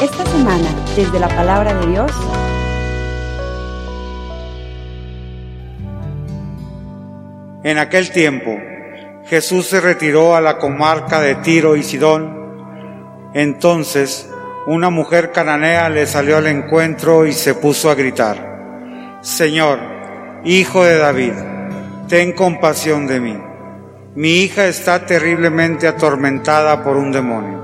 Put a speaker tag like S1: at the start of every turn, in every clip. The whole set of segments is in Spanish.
S1: Esta semana, desde la palabra de Dios,
S2: En aquel tiempo, Jesús se retiró a la comarca de Tiro y Sidón. Entonces, una mujer cananea le salió al encuentro y se puso a gritar, Señor, Hijo de David, ten compasión de mí. Mi hija está terriblemente atormentada por un demonio.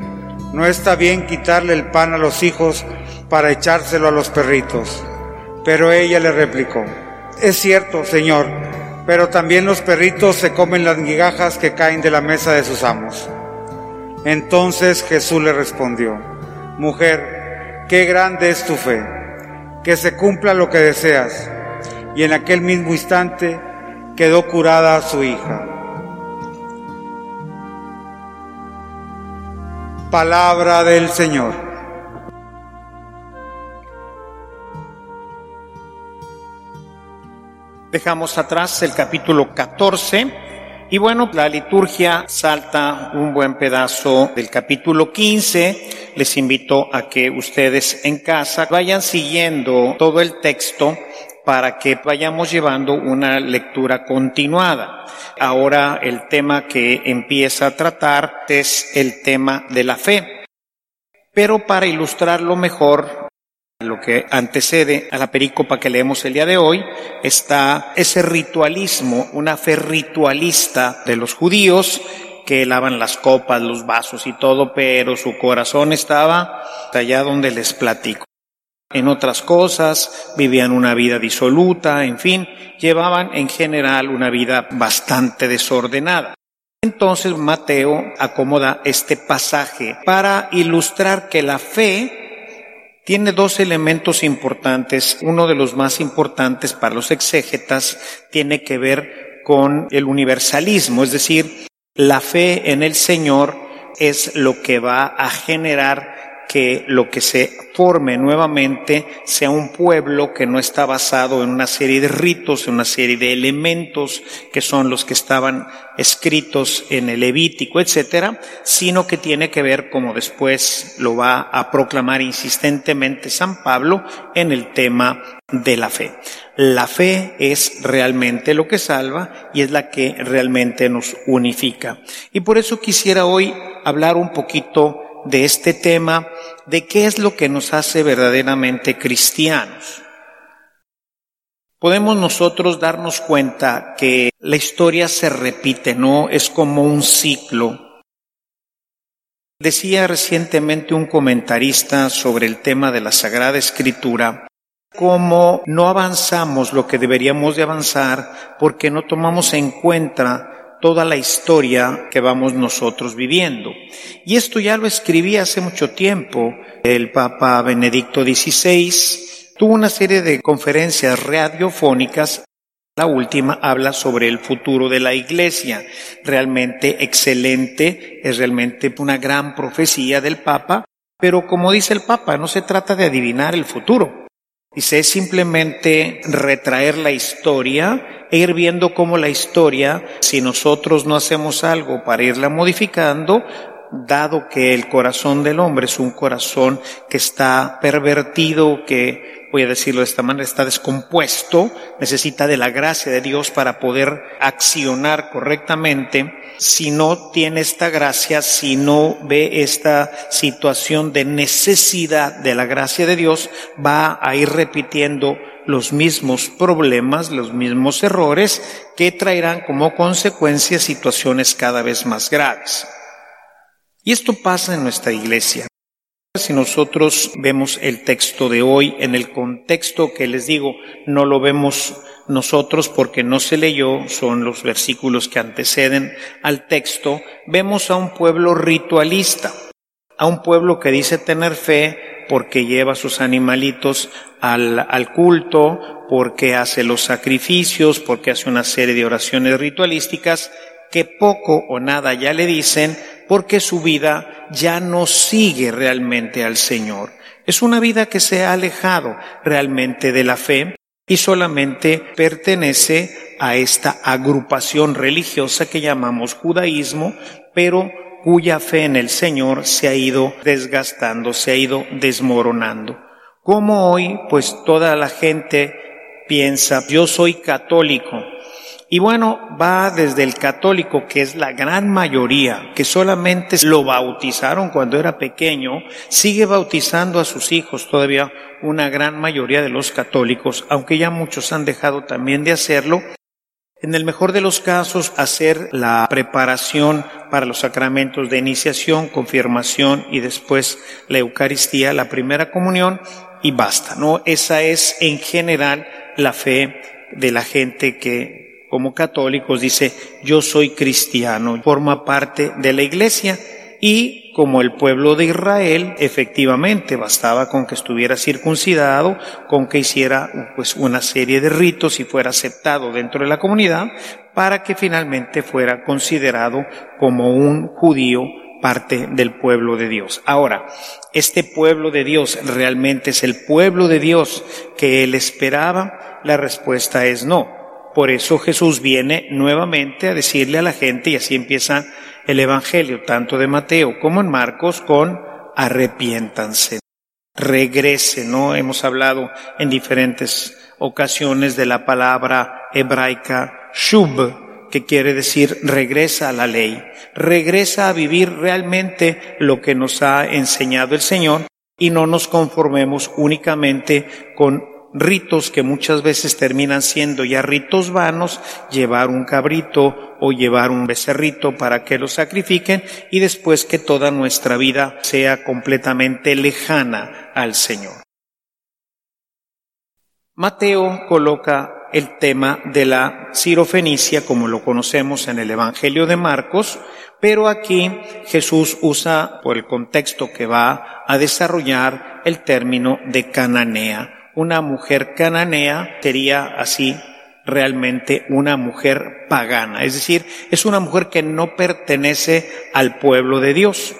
S2: no está bien quitarle el pan a los hijos para echárselo a los perritos. Pero ella le replicó, es cierto, Señor, pero también los perritos se comen las migajas que caen de la mesa de sus amos. Entonces Jesús le respondió, Mujer, qué grande es tu fe, que se cumpla lo que deseas. Y en aquel mismo instante quedó curada su hija. Palabra del Señor.
S3: Dejamos atrás el capítulo 14 y bueno, la liturgia salta un buen pedazo del capítulo 15. Les invito a que ustedes en casa vayan siguiendo todo el texto para que vayamos llevando una lectura continuada. Ahora el tema que empieza a tratar es el tema de la fe. Pero para ilustrarlo mejor, lo que antecede a la perícopa que leemos el día de hoy está ese ritualismo, una fe ritualista de los judíos que lavan las copas, los vasos y todo, pero su corazón estaba allá donde les platico. En otras cosas, vivían una vida disoluta, en fin, llevaban en general una vida bastante desordenada. Entonces Mateo acomoda este pasaje para ilustrar que la fe tiene dos elementos importantes. Uno de los más importantes para los exégetas tiene que ver con el universalismo, es decir, la fe en el Señor es lo que va a generar que lo que se forme nuevamente sea un pueblo que no está basado en una serie de ritos, en una serie de elementos que son los que estaban escritos en el Levítico, etcétera, sino que tiene que ver, como después lo va a proclamar insistentemente San Pablo, en el tema de la fe. La fe es realmente lo que salva y es la que realmente nos unifica. Y por eso quisiera hoy hablar un poquito de este tema de qué es lo que nos hace verdaderamente cristianos. Podemos nosotros darnos cuenta que la historia se repite, no es como un ciclo. Decía recientemente un comentarista sobre el tema de la Sagrada Escritura, cómo no avanzamos lo que deberíamos de avanzar porque no tomamos en cuenta toda la historia que vamos nosotros viviendo. Y esto ya lo escribí hace mucho tiempo. El Papa Benedicto XVI tuvo una serie de conferencias radiofónicas. La última habla sobre el futuro de la Iglesia. Realmente excelente, es realmente una gran profecía del Papa, pero como dice el Papa, no se trata de adivinar el futuro. Dice, es simplemente retraer la historia e ir viendo cómo la historia, si nosotros no hacemos algo para irla modificando, dado que el corazón del hombre es un corazón que está pervertido, que, voy a decirlo de esta manera, está descompuesto, necesita de la gracia de Dios para poder accionar correctamente. Si no tiene esta gracia, si no ve esta situación de necesidad de la gracia de Dios, va a ir repitiendo los mismos problemas, los mismos errores que traerán como consecuencia situaciones cada vez más graves. Y esto pasa en nuestra iglesia. Si nosotros vemos el texto de hoy en el contexto que les digo, no lo vemos nosotros porque no se leyó, son los versículos que anteceden al texto, vemos a un pueblo ritualista. a un pueblo que dice tener fe porque lleva sus animalitos al, al, culto, porque hace los sacrificios, porque hace una serie de oraciones ritualísticas, que poco o nada ya le dicen porque su vida ya no sigue realmente al Señor. Es una vida que se ha alejado realmente de la fe y solamente pertenece a esta agrupación religiosa que llamamos judaísmo, pero cuya fe en el Señor se ha ido desgastando, se ha ido desmoronando. Como hoy, pues toda la gente piensa, yo soy católico, y bueno, va desde el católico, que es la gran mayoría, que solamente lo bautizaron cuando era pequeño, sigue bautizando a sus hijos, todavía una gran mayoría de los católicos, aunque ya muchos han dejado también de hacerlo. En el mejor de los casos, hacer la preparación para los sacramentos de iniciación, confirmación y después la Eucaristía, la primera comunión, y basta, ¿no? Esa es en general la fe de la gente que como católicos dice, yo soy cristiano, forma parte de la iglesia y como el pueblo de Israel, efectivamente, bastaba con que estuviera circuncidado, con que hiciera pues una serie de ritos y fuera aceptado dentro de la comunidad, para que finalmente fuera considerado como un judío parte del pueblo de Dios. Ahora, ¿este pueblo de Dios realmente es el pueblo de Dios que él esperaba? La respuesta es no. Por eso Jesús viene nuevamente a decirle a la gente, y así empieza el Evangelio, tanto de Mateo como en Marcos, con arrepiéntanse, regresen, ¿no? Hemos hablado en diferentes ocasiones de la palabra hebraica shub, que quiere decir regresa a la ley, regresa a vivir realmente lo que nos ha enseñado el Señor y no nos conformemos únicamente con ritos que muchas veces terminan siendo ya ritos vanos, llevar un cabrito o llevar un becerrito para que lo sacrifiquen y después que toda nuestra vida sea completamente lejana al Señor. Mateo coloca el tema de la cirofenicia como lo conocemos en el Evangelio de Marcos, pero aquí Jesús usa, por el contexto que va a desarrollar, el término de cananea una mujer cananea sería así realmente una mujer pagana, es decir, es una mujer que no pertenece al pueblo de Dios.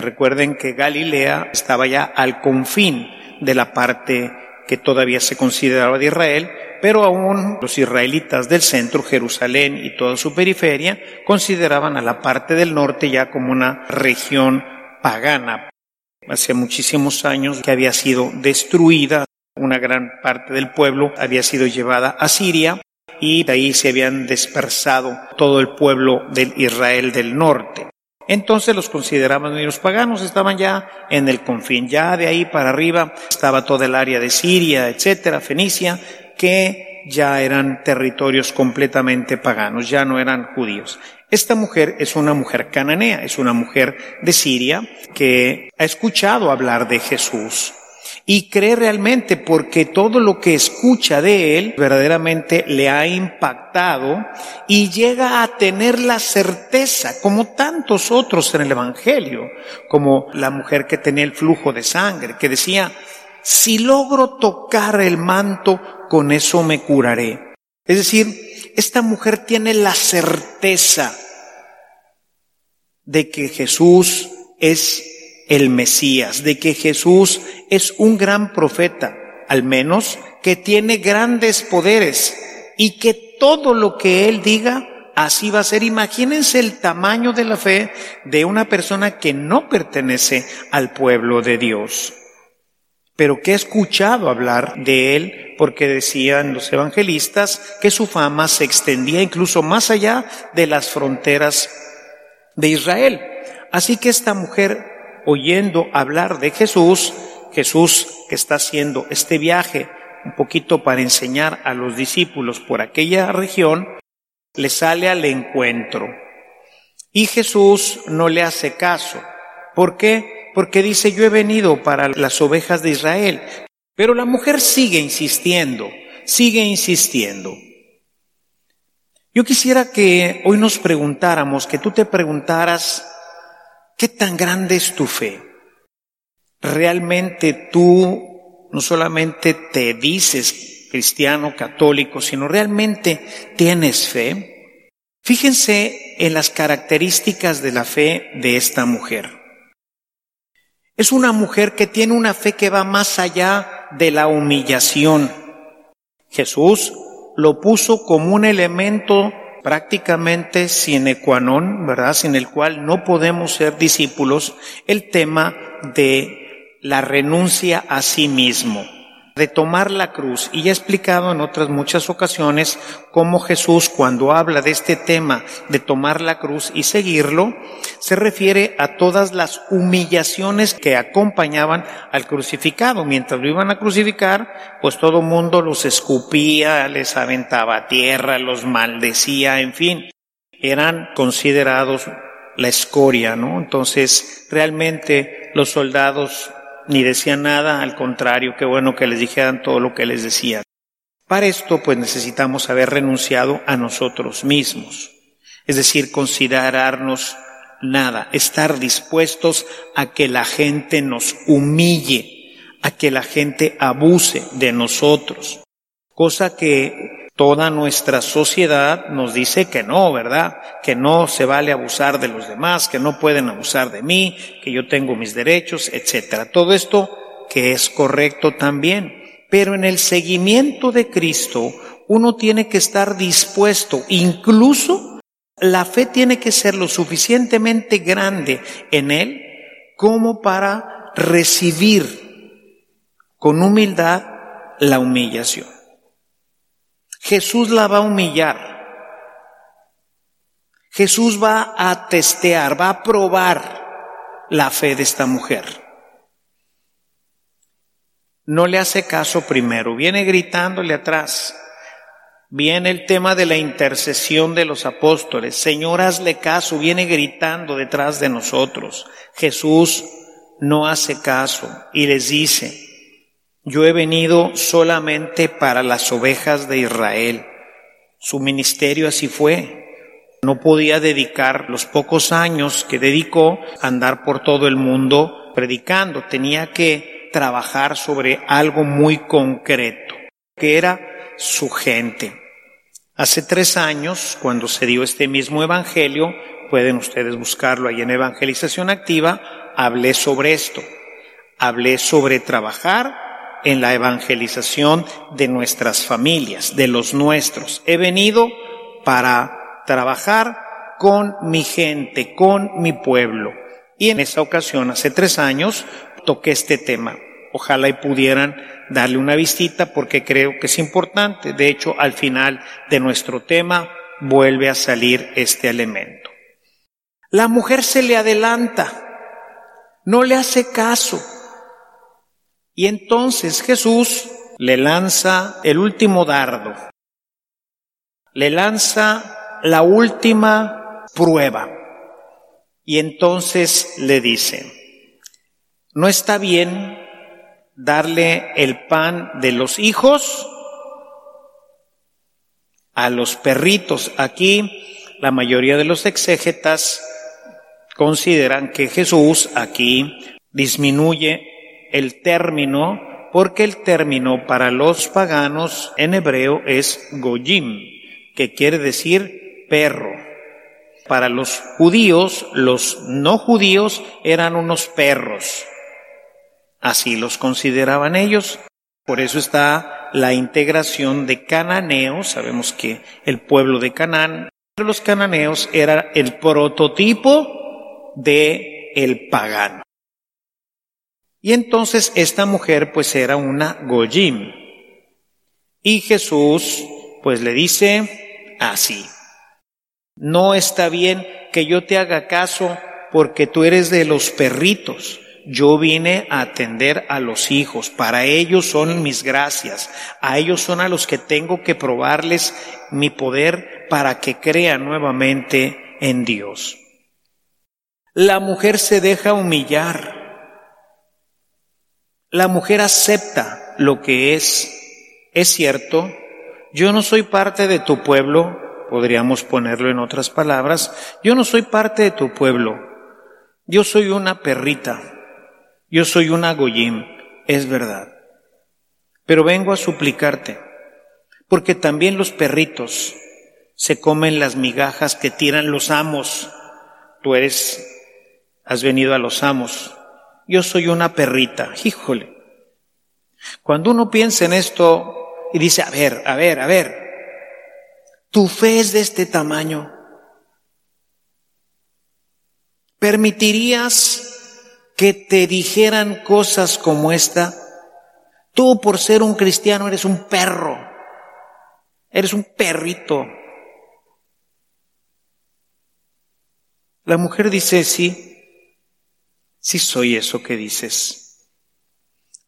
S3: Recuerden que Galilea estaba ya al confín de la parte que todavía se consideraba de Israel, pero aún los israelitas del centro, Jerusalén y toda su periferia, consideraban a la parte del norte ya como una región pagana. Hace muchísimos años que había sido destruida una gran parte del pueblo había sido llevada a Siria y de ahí se habían dispersado todo el pueblo del Israel del norte. Entonces los consideraban los paganos, estaban ya en el confín, ya de ahí para arriba estaba toda el área de Siria, etcétera, Fenicia, que ya eran territorios completamente paganos, ya no eran judíos. Esta mujer es una mujer cananea, es una mujer de Siria que ha escuchado hablar de Jesús, y cree realmente porque todo lo que escucha de él verdaderamente le ha impactado y llega a tener la certeza, como tantos otros en el Evangelio, como la mujer que tenía el flujo de sangre, que decía, si logro tocar el manto, con eso me curaré. Es decir, esta mujer tiene la certeza de que Jesús es el Mesías, de que Jesús es un gran profeta, al menos que tiene grandes poderes y que todo lo que Él diga, así va a ser. Imagínense el tamaño de la fe de una persona que no pertenece al pueblo de Dios, pero que ha escuchado hablar de Él porque decían los evangelistas que su fama se extendía incluso más allá de las fronteras de Israel. Así que esta mujer oyendo hablar de Jesús, Jesús que está haciendo este viaje un poquito para enseñar a los discípulos por aquella región, le sale al encuentro. Y Jesús no le hace caso. ¿Por qué? Porque dice, yo he venido para las ovejas de Israel. Pero la mujer sigue insistiendo, sigue insistiendo. Yo quisiera que hoy nos preguntáramos, que tú te preguntaras, ¿Qué tan grande es tu fe? ¿Realmente tú no solamente te dices cristiano, católico, sino realmente tienes fe? Fíjense en las características de la fe de esta mujer. Es una mujer que tiene una fe que va más allá de la humillación. Jesús lo puso como un elemento prácticamente sine qua non, ¿verdad? Sin el cual no podemos ser discípulos, el tema de la renuncia a sí mismo de tomar la cruz. Y ya he explicado en otras muchas ocasiones cómo Jesús cuando habla de este tema de tomar la cruz y seguirlo, se refiere a todas las humillaciones que acompañaban al crucificado. Mientras lo iban a crucificar, pues todo mundo los escupía, les aventaba tierra, los maldecía, en fin, eran considerados la escoria, ¿no? Entonces, realmente los soldados ni decían nada, al contrario, qué bueno que les dijeran todo lo que les decían. Para esto, pues necesitamos haber renunciado a nosotros mismos, es decir, considerarnos nada, estar dispuestos a que la gente nos humille, a que la gente abuse de nosotros, cosa que Toda nuestra sociedad nos dice que no, ¿verdad? Que no se vale abusar de los demás, que no pueden abusar de mí, que yo tengo mis derechos, etcétera. Todo esto que es correcto también. Pero en el seguimiento de Cristo, uno tiene que estar dispuesto, incluso la fe tiene que ser lo suficientemente grande en Él como para recibir con humildad la humillación. Jesús la va a humillar. Jesús va a testear, va a probar la fe de esta mujer. No le hace caso primero, viene gritándole atrás. Viene el tema de la intercesión de los apóstoles. Señor, hazle caso, viene gritando detrás de nosotros. Jesús no hace caso y les dice, yo he venido solamente para las ovejas de Israel. Su ministerio así fue. No podía dedicar los pocos años que dedicó a andar por todo el mundo predicando. Tenía que trabajar sobre algo muy concreto, que era su gente. Hace tres años, cuando se dio este mismo evangelio, pueden ustedes buscarlo ahí en Evangelización Activa, hablé sobre esto. Hablé sobre trabajar en la evangelización de nuestras familias, de los nuestros. He venido para trabajar con mi gente, con mi pueblo. Y en esa ocasión, hace tres años, toqué este tema. Ojalá y pudieran darle una visita porque creo que es importante. De hecho, al final de nuestro tema vuelve a salir este elemento. La mujer se le adelanta, no le hace caso, y entonces Jesús le lanza el último dardo, le lanza la última prueba. Y entonces le dice, no está bien darle el pan de los hijos a los perritos. Aquí la mayoría de los exégetas consideran que Jesús aquí disminuye el término porque el término para los paganos en hebreo es goyim, que quiere decir perro. Para los judíos, los no judíos eran unos perros. Así los consideraban ellos. Por eso está la integración de cananeos. Sabemos que el pueblo de Canaán, los cananeos era el prototipo de el pagano. Y entonces esta mujer pues era una Goyim. Y Jesús pues le dice así, no está bien que yo te haga caso porque tú eres de los perritos. Yo vine a atender a los hijos, para ellos son mis gracias, a ellos son a los que tengo que probarles mi poder para que crean nuevamente en Dios. La mujer se deja humillar la mujer acepta lo que es. Es cierto, yo no soy parte de tu pueblo, podríamos ponerlo en otras palabras, yo no soy parte de tu pueblo. Yo soy una perrita, yo soy una goyim, es verdad. Pero vengo a suplicarte, porque también los perritos se comen las migajas que tiran los amos. Tú eres, has venido a los amos. Yo soy una perrita, híjole. Cuando uno piensa en esto y dice, a ver, a ver, a ver, tu fe es de este tamaño. ¿Permitirías que te dijeran cosas como esta? Tú por ser un cristiano eres un perro, eres un perrito. La mujer dice, sí, sí soy eso que dices,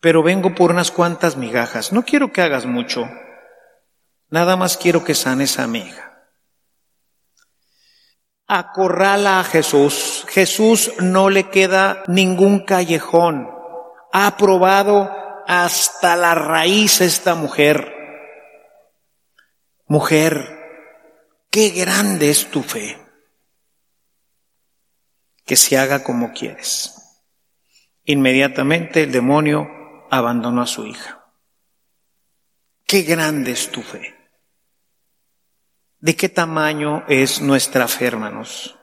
S3: pero vengo por unas cuantas migajas. No quiero que hagas mucho, nada más quiero que sanes a mi. Acorrala a Jesús. Jesús no le queda ningún callejón. Ha probado hasta la raíz esta mujer. Mujer, qué grande es tu fe que se haga como quieres. Inmediatamente el demonio abandonó a su hija. Qué grande es tu fe. ¿De qué tamaño es nuestra fe, hermanos?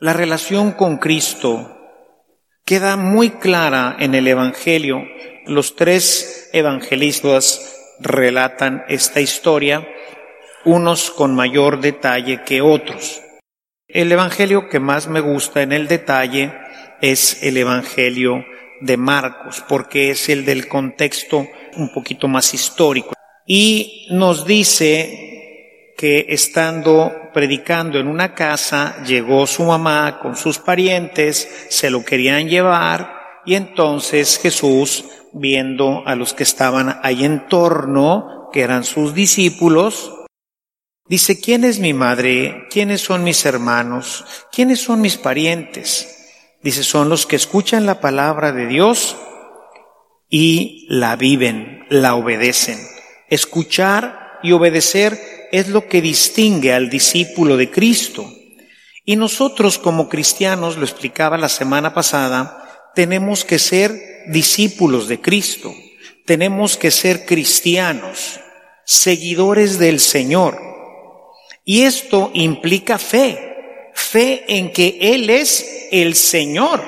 S3: La relación con Cristo queda muy clara en el Evangelio. Los tres evangelistas relatan esta historia, unos con mayor detalle que otros. El Evangelio que más me gusta en el detalle es el Evangelio de Marcos, porque es el del contexto un poquito más histórico. Y nos dice que estando predicando en una casa, llegó su mamá con sus parientes, se lo querían llevar, y entonces Jesús, viendo a los que estaban ahí en torno, que eran sus discípulos, Dice, ¿quién es mi madre? ¿Quiénes son mis hermanos? ¿Quiénes son mis parientes? Dice, son los que escuchan la palabra de Dios y la viven, la obedecen. Escuchar y obedecer es lo que distingue al discípulo de Cristo. Y nosotros como cristianos, lo explicaba la semana pasada, tenemos que ser discípulos de Cristo. Tenemos que ser cristianos, seguidores del Señor y esto implica fe, fe en que Él es el Señor.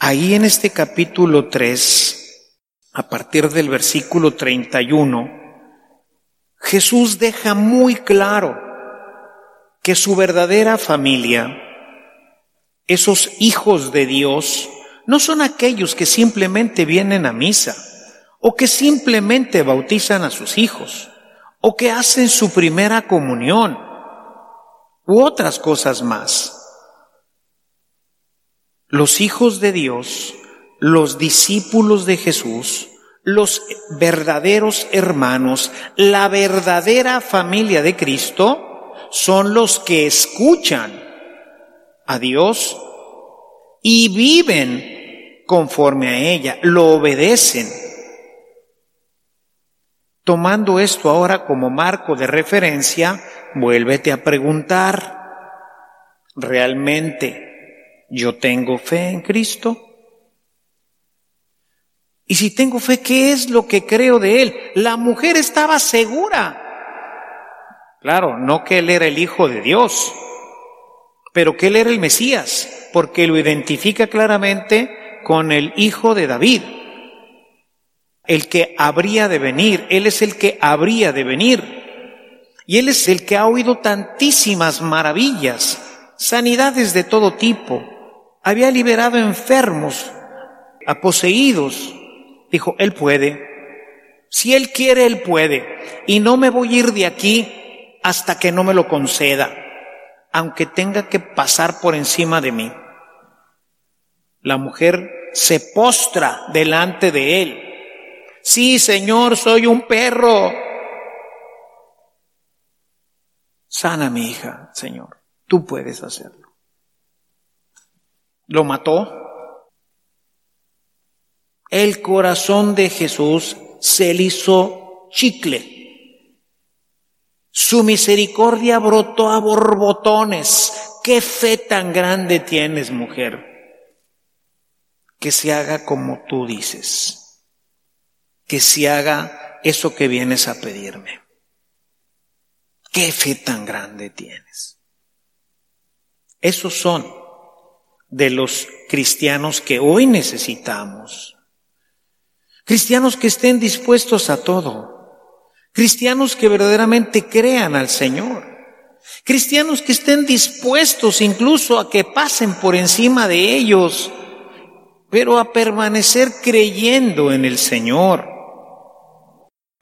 S3: Ahí en este capítulo 3, a partir del versículo 31, Jesús deja muy claro que su verdadera familia, esos hijos de Dios, no son aquellos que simplemente vienen a misa o que simplemente bautizan a sus hijos, o que hacen su primera comunión, u otras cosas más. Los hijos de Dios, los discípulos de Jesús, los verdaderos hermanos, la verdadera familia de Cristo, son los que escuchan a Dios y viven conforme a ella, lo obedecen Tomando esto ahora como marco de referencia, vuélvete a preguntar, ¿realmente yo tengo fe en Cristo? Y si tengo fe, ¿qué es lo que creo de Él? La mujer estaba segura. Claro, no que Él era el Hijo de Dios, pero que Él era el Mesías, porque lo identifica claramente con el Hijo de David el que habría de venir, Él es el que habría de venir. Y Él es el que ha oído tantísimas maravillas, sanidades de todo tipo. Había liberado enfermos, a poseídos. Dijo, Él puede. Si Él quiere, Él puede. Y no me voy a ir de aquí hasta que no me lo conceda, aunque tenga que pasar por encima de mí. La mujer se postra delante de Él Sí, Señor, soy un perro. Sana mi hija, Señor. Tú puedes hacerlo. Lo mató. El corazón de Jesús se le hizo chicle. Su misericordia brotó a borbotones. ¿Qué fe tan grande tienes, mujer? Que se haga como tú dices. Que se haga eso que vienes a pedirme. ¿Qué fe tan grande tienes? Esos son de los cristianos que hoy necesitamos. Cristianos que estén dispuestos a todo. Cristianos que verdaderamente crean al Señor. Cristianos que estén dispuestos incluso a que pasen por encima de ellos, pero a permanecer creyendo en el Señor.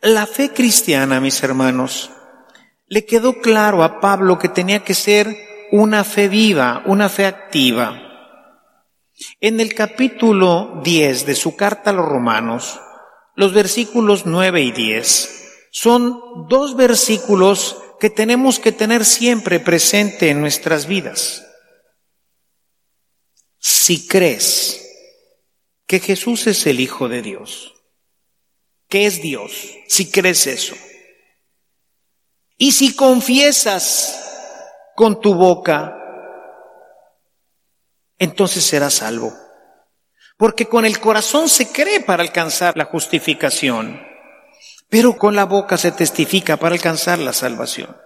S3: La fe cristiana, mis hermanos, le quedó claro a Pablo que tenía que ser una fe viva, una fe activa. En el capítulo 10 de su carta a los romanos, los versículos 9 y 10, son dos versículos que tenemos que tener siempre presente en nuestras vidas. Si crees que Jesús es el Hijo de Dios, que es Dios, si crees eso, y si confiesas con tu boca, entonces serás salvo. Porque con el corazón se cree para alcanzar la justificación pero con la boca se testifica para alcanzar la salvación.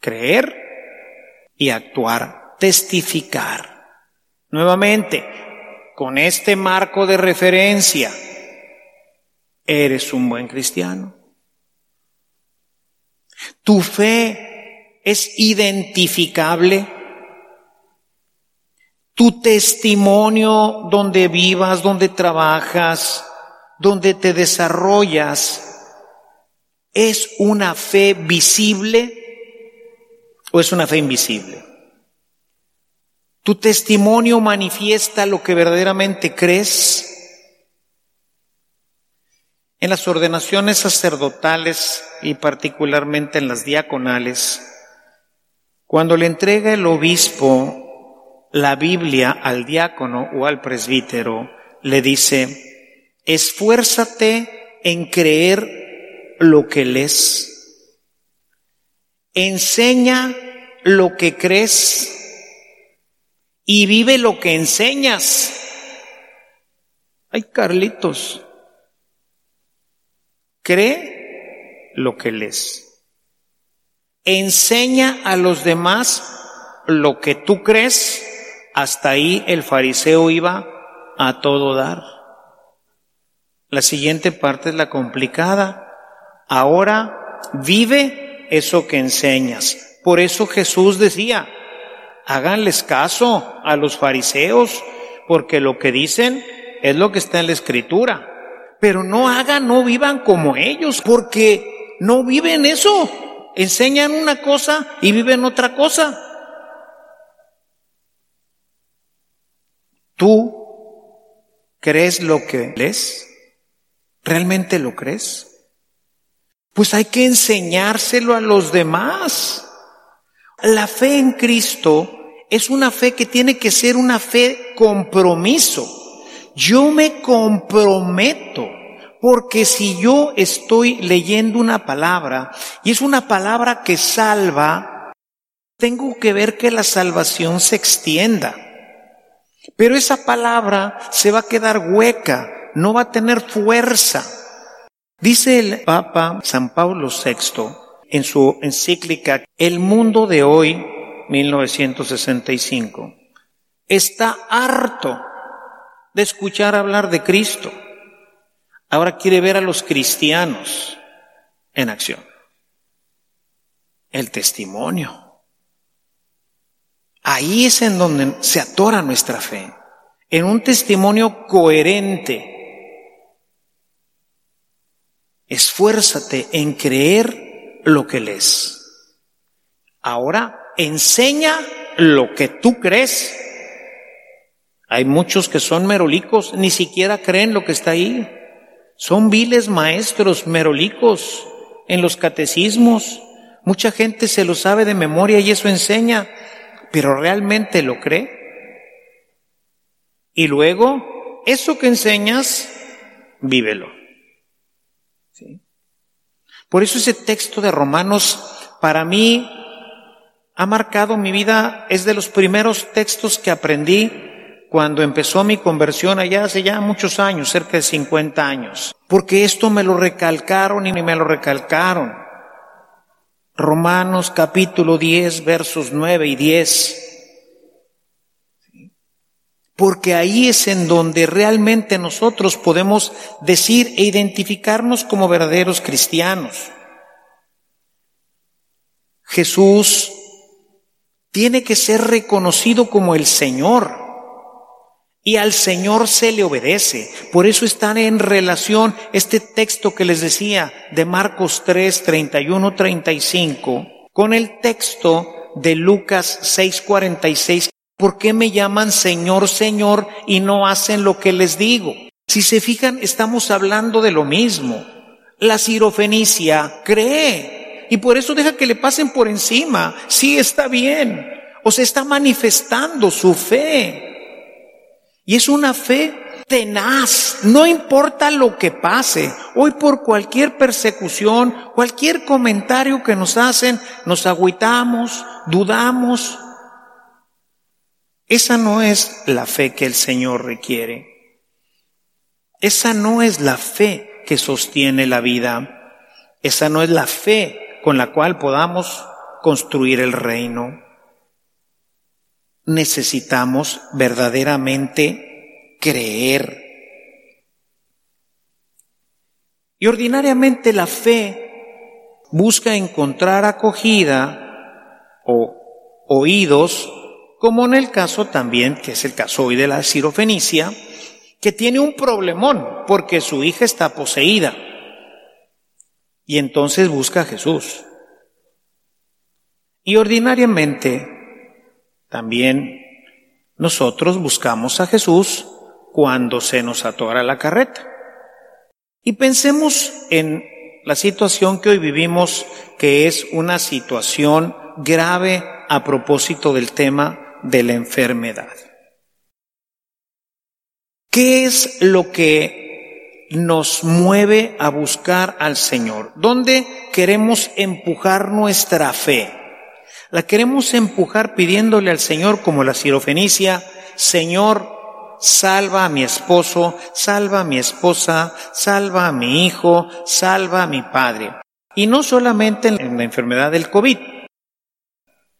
S3: Creer y actuar, testificar. Nuevamente, con este marco de referencia, eres un buen cristiano. Tu fe es identificable. Tu testimonio donde vivas, donde trabajas, donde te desarrollas es una fe visible o es una fe invisible. Tu testimonio manifiesta lo que verdaderamente crees. En las ordenaciones sacerdotales y particularmente en las diaconales, cuando le entrega el obispo la Biblia al diácono o al presbítero, le dice, Esfuérzate en creer lo que lees. Enseña lo que crees y vive lo que enseñas. Ay, Carlitos, cree lo que lees. Enseña a los demás lo que tú crees. Hasta ahí el fariseo iba a todo dar. La siguiente parte es la complicada. Ahora vive eso que enseñas. Por eso Jesús decía, háganles caso a los fariseos, porque lo que dicen es lo que está en la escritura. Pero no hagan, no vivan como ellos, porque no viven eso. Enseñan una cosa y viven otra cosa. ¿Tú crees lo que lees? ¿Realmente lo crees? Pues hay que enseñárselo a los demás. La fe en Cristo es una fe que tiene que ser una fe compromiso. Yo me comprometo, porque si yo estoy leyendo una palabra y es una palabra que salva, tengo que ver que la salvación se extienda. Pero esa palabra se va a quedar hueca no va a tener fuerza. Dice el Papa San Pablo VI en su encíclica El mundo de hoy, 1965, está harto de escuchar hablar de Cristo. Ahora quiere ver a los cristianos en acción. El testimonio. Ahí es en donde se atora nuestra fe, en un testimonio coherente Esfuérzate en creer lo que lees. Ahora enseña lo que tú crees. Hay muchos que son merolicos, ni siquiera creen lo que está ahí. Son viles maestros merolicos en los catecismos. Mucha gente se lo sabe de memoria y eso enseña, pero realmente lo cree. Y luego, eso que enseñas, vívelo. Por eso ese texto de Romanos para mí ha marcado mi vida, es de los primeros textos que aprendí cuando empezó mi conversión allá hace ya muchos años, cerca de 50 años. Porque esto me lo recalcaron y me lo recalcaron. Romanos capítulo 10, versos 9 y 10. Porque ahí es en donde realmente nosotros podemos decir e identificarnos como verdaderos cristianos. Jesús tiene que ser reconocido como el Señor. Y al Señor se le obedece. Por eso están en relación este texto que les decía de Marcos 3, 31, 35 con el texto de Lucas 6, 46. ¿Por qué me llaman Señor, Señor y no hacen lo que les digo? Si se fijan, estamos hablando de lo mismo. La sirofenicia cree y por eso deja que le pasen por encima. Sí, está bien. O se está manifestando su fe. Y es una fe tenaz, no importa lo que pase. Hoy por cualquier persecución, cualquier comentario que nos hacen, nos agüitamos, dudamos. Esa no es la fe que el Señor requiere. Esa no es la fe que sostiene la vida. Esa no es la fe con la cual podamos construir el reino necesitamos verdaderamente creer. Y ordinariamente la fe busca encontrar acogida o oídos, como en el caso también, que es el caso hoy de la sirofenicia, que tiene un problemón porque su hija está poseída. Y entonces busca a Jesús. Y ordinariamente también nosotros buscamos a Jesús cuando se nos atora la carreta. Y pensemos en la situación que hoy vivimos, que es una situación grave a propósito del tema de la enfermedad. ¿Qué es lo que nos mueve a buscar al Señor? ¿Dónde queremos empujar nuestra fe? La queremos empujar pidiéndole al Señor como la sirofenicia, Señor, salva a mi esposo, salva a mi esposa, salva a mi hijo, salva a mi padre. Y no solamente en la enfermedad del COVID.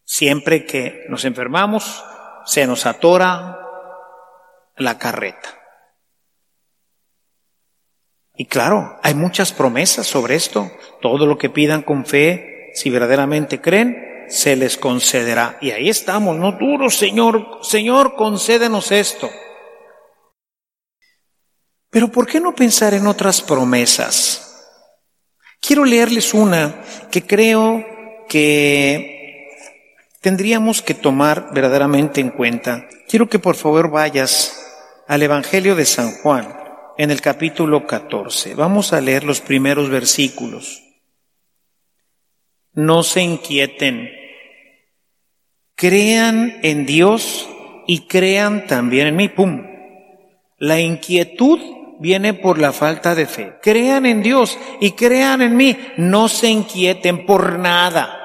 S3: Siempre que nos enfermamos, se nos atora la carreta. Y claro, hay muchas promesas sobre esto. Todo lo que pidan con fe, si verdaderamente creen, se les concederá. Y ahí estamos, no duros, Señor, Señor, concédenos esto. Pero ¿por qué no pensar en otras promesas? Quiero leerles una que creo que tendríamos que tomar verdaderamente en cuenta. Quiero que por favor vayas al Evangelio de San Juan en el capítulo 14. Vamos a leer los primeros versículos no se inquieten. Crean en Dios y crean también en mí. ¡Pum! La inquietud viene por la falta de fe. Crean en Dios y crean en mí. No se inquieten por nada.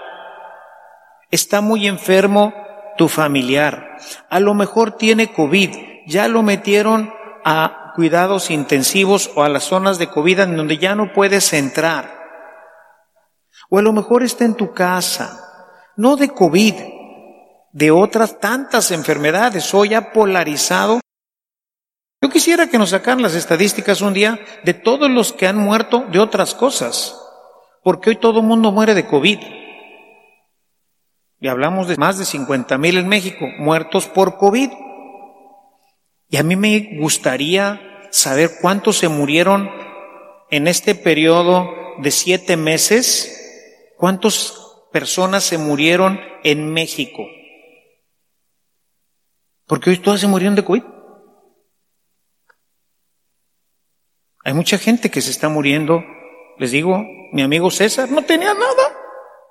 S3: Está muy enfermo tu familiar. A lo mejor tiene COVID. Ya lo metieron a cuidados intensivos o a las zonas de COVID en donde ya no puedes entrar. O a lo mejor está en tu casa, no de COVID, de otras tantas enfermedades, hoy ha polarizado. Yo quisiera que nos sacaran las estadísticas un día de todos los que han muerto de otras cosas, porque hoy todo el mundo muere de COVID. Y hablamos de más de 50 mil en México muertos por COVID. Y a mí me gustaría saber cuántos se murieron en este periodo de siete meses ¿Cuántas personas se murieron en México? Porque hoy todas se murieron de COVID. Hay mucha gente que se está muriendo. Les digo, mi amigo César no tenía nada.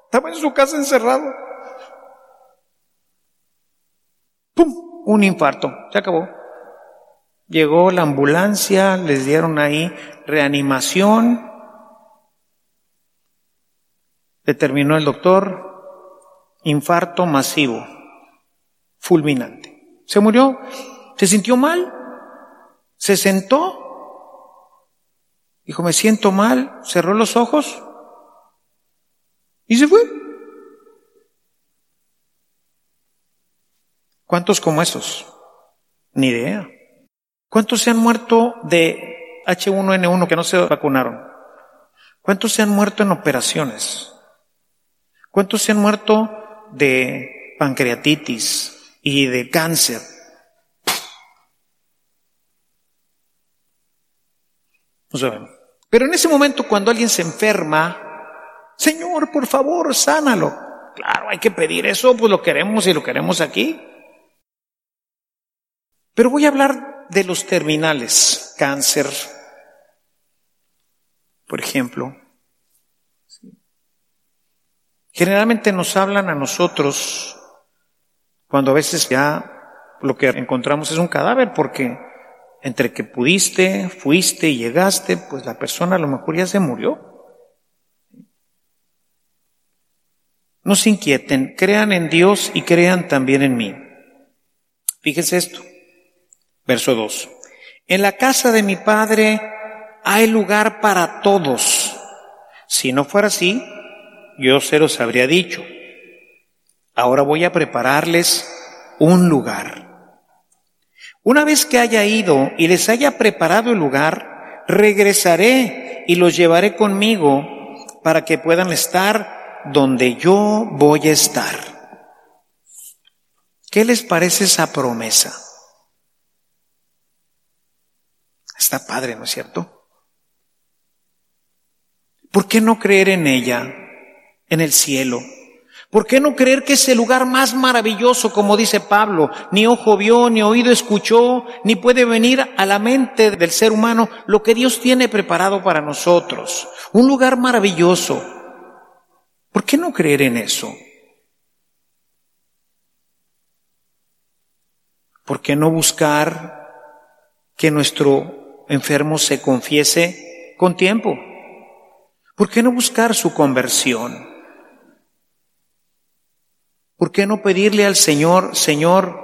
S3: Estaba en su casa encerrado. ¡Pum! Un infarto. Se acabó. Llegó la ambulancia, les dieron ahí reanimación determinó el doctor, infarto masivo, fulminante. Se murió, se sintió mal, se sentó, dijo, me siento mal, cerró los ojos y se fue. ¿Cuántos como esos? Ni idea. ¿Cuántos se han muerto de H1N1 que no se vacunaron? ¿Cuántos se han muerto en operaciones? ¿Cuántos se han muerto de pancreatitis y de cáncer? No. Pero en ese momento cuando alguien se enferma, Señor, por favor, sánalo. Claro, hay que pedir eso, pues lo queremos y lo queremos aquí. Pero voy a hablar de los terminales, cáncer, por ejemplo. Generalmente nos hablan a nosotros cuando a veces ya lo que encontramos es un cadáver porque entre que pudiste, fuiste y llegaste, pues la persona a lo mejor ya se murió. No se inquieten, crean en Dios y crean también en mí. Fíjense esto. Verso 2. En la casa de mi Padre hay lugar para todos. Si no fuera así, yo se los habría dicho. Ahora voy a prepararles un lugar. Una vez que haya ido y les haya preparado el lugar, regresaré y los llevaré conmigo para que puedan estar donde yo voy a estar. ¿Qué les parece esa promesa? Está padre, ¿no es cierto? ¿Por qué no creer en ella, en el cielo? ¿Por qué no creer que es el lugar más maravilloso, como dice Pablo? Ni ojo vio, ni oído escuchó, ni puede venir a la mente del ser humano lo que Dios tiene preparado para nosotros. Un lugar maravilloso. ¿Por qué no creer en eso? ¿Por qué no buscar que nuestro enfermo se confiese con tiempo. ¿Por qué no buscar su conversión? ¿Por qué no pedirle al Señor, Señor,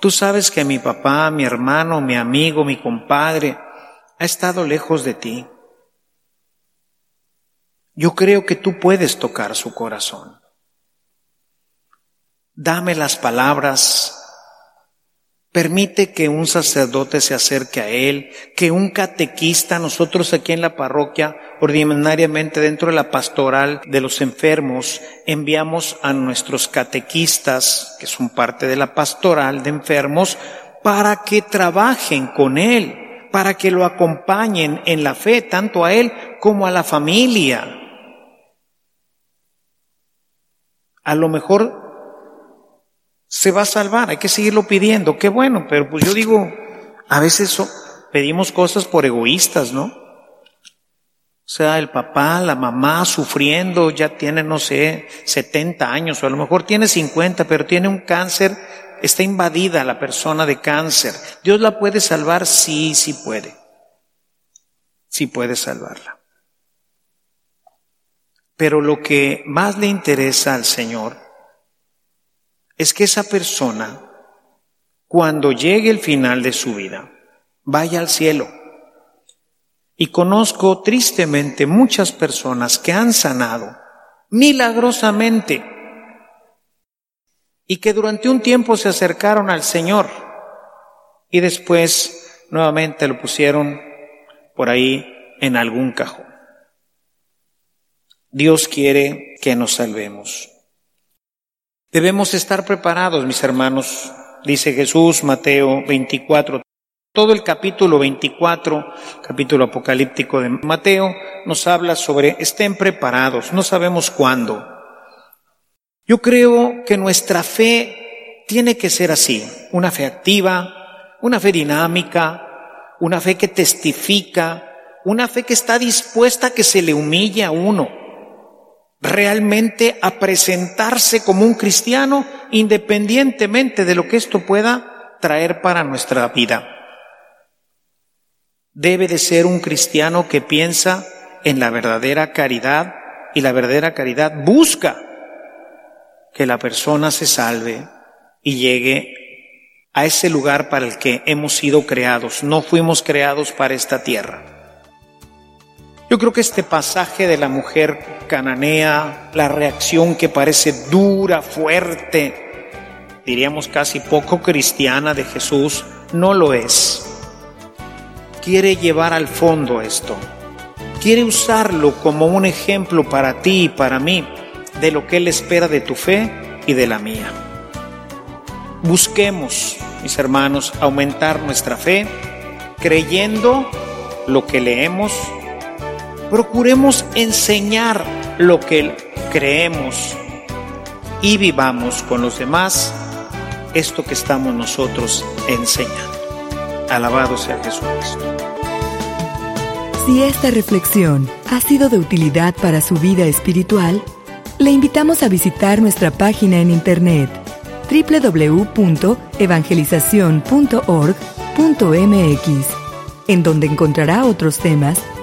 S3: tú sabes que mi papá, mi hermano, mi amigo, mi compadre ha estado lejos de ti? Yo creo que tú puedes tocar su corazón. Dame las palabras Permite que un sacerdote se acerque a él, que un catequista, nosotros aquí en la parroquia, ordinariamente dentro de la pastoral de los enfermos, enviamos a nuestros catequistas, que son parte de la pastoral de enfermos, para que trabajen con él, para que lo acompañen en la fe, tanto a él como a la familia. A lo mejor se va a salvar, hay que seguirlo pidiendo, qué bueno, pero pues yo digo, a veces pedimos cosas por egoístas, ¿no? O sea, el papá, la mamá sufriendo, ya tiene, no sé, 70 años, o a lo mejor tiene 50, pero tiene un cáncer, está invadida la persona de cáncer. ¿Dios la puede salvar? Sí, sí puede. Sí puede salvarla. Pero lo que más le interesa al Señor es que esa persona, cuando llegue el final de su vida, vaya al cielo. Y conozco tristemente muchas personas que han sanado milagrosamente y que durante un tiempo se acercaron al Señor y después nuevamente lo pusieron por ahí en algún cajón. Dios quiere que nos salvemos. Debemos estar preparados, mis hermanos, dice Jesús, Mateo 24. Todo el capítulo 24, capítulo apocalíptico de Mateo, nos habla sobre estén preparados, no sabemos cuándo. Yo creo que nuestra fe tiene que ser así, una fe activa, una fe dinámica, una fe que testifica, una fe que está dispuesta a que se le humille a uno, realmente a presentarse como un cristiano independientemente de lo que esto pueda traer para nuestra vida. Debe de ser un cristiano que piensa en la verdadera caridad y la verdadera caridad busca que la persona se salve y llegue a ese lugar para el que hemos sido creados. No fuimos creados para esta tierra. Yo creo que este pasaje de la mujer cananea, la reacción que parece dura, fuerte, diríamos casi poco cristiana de Jesús, no lo es. Quiere llevar al fondo esto. Quiere usarlo como un ejemplo para ti y para mí de lo que Él espera de tu fe y de la mía. Busquemos, mis hermanos, aumentar nuestra fe creyendo lo que leemos. Procuremos enseñar lo que creemos y vivamos con los demás esto que estamos nosotros enseñando. Alabado sea Jesucristo.
S4: Si esta reflexión ha sido de utilidad para su vida espiritual, le invitamos a visitar nuestra página en internet www.evangelizacion.org.mx, en donde encontrará otros temas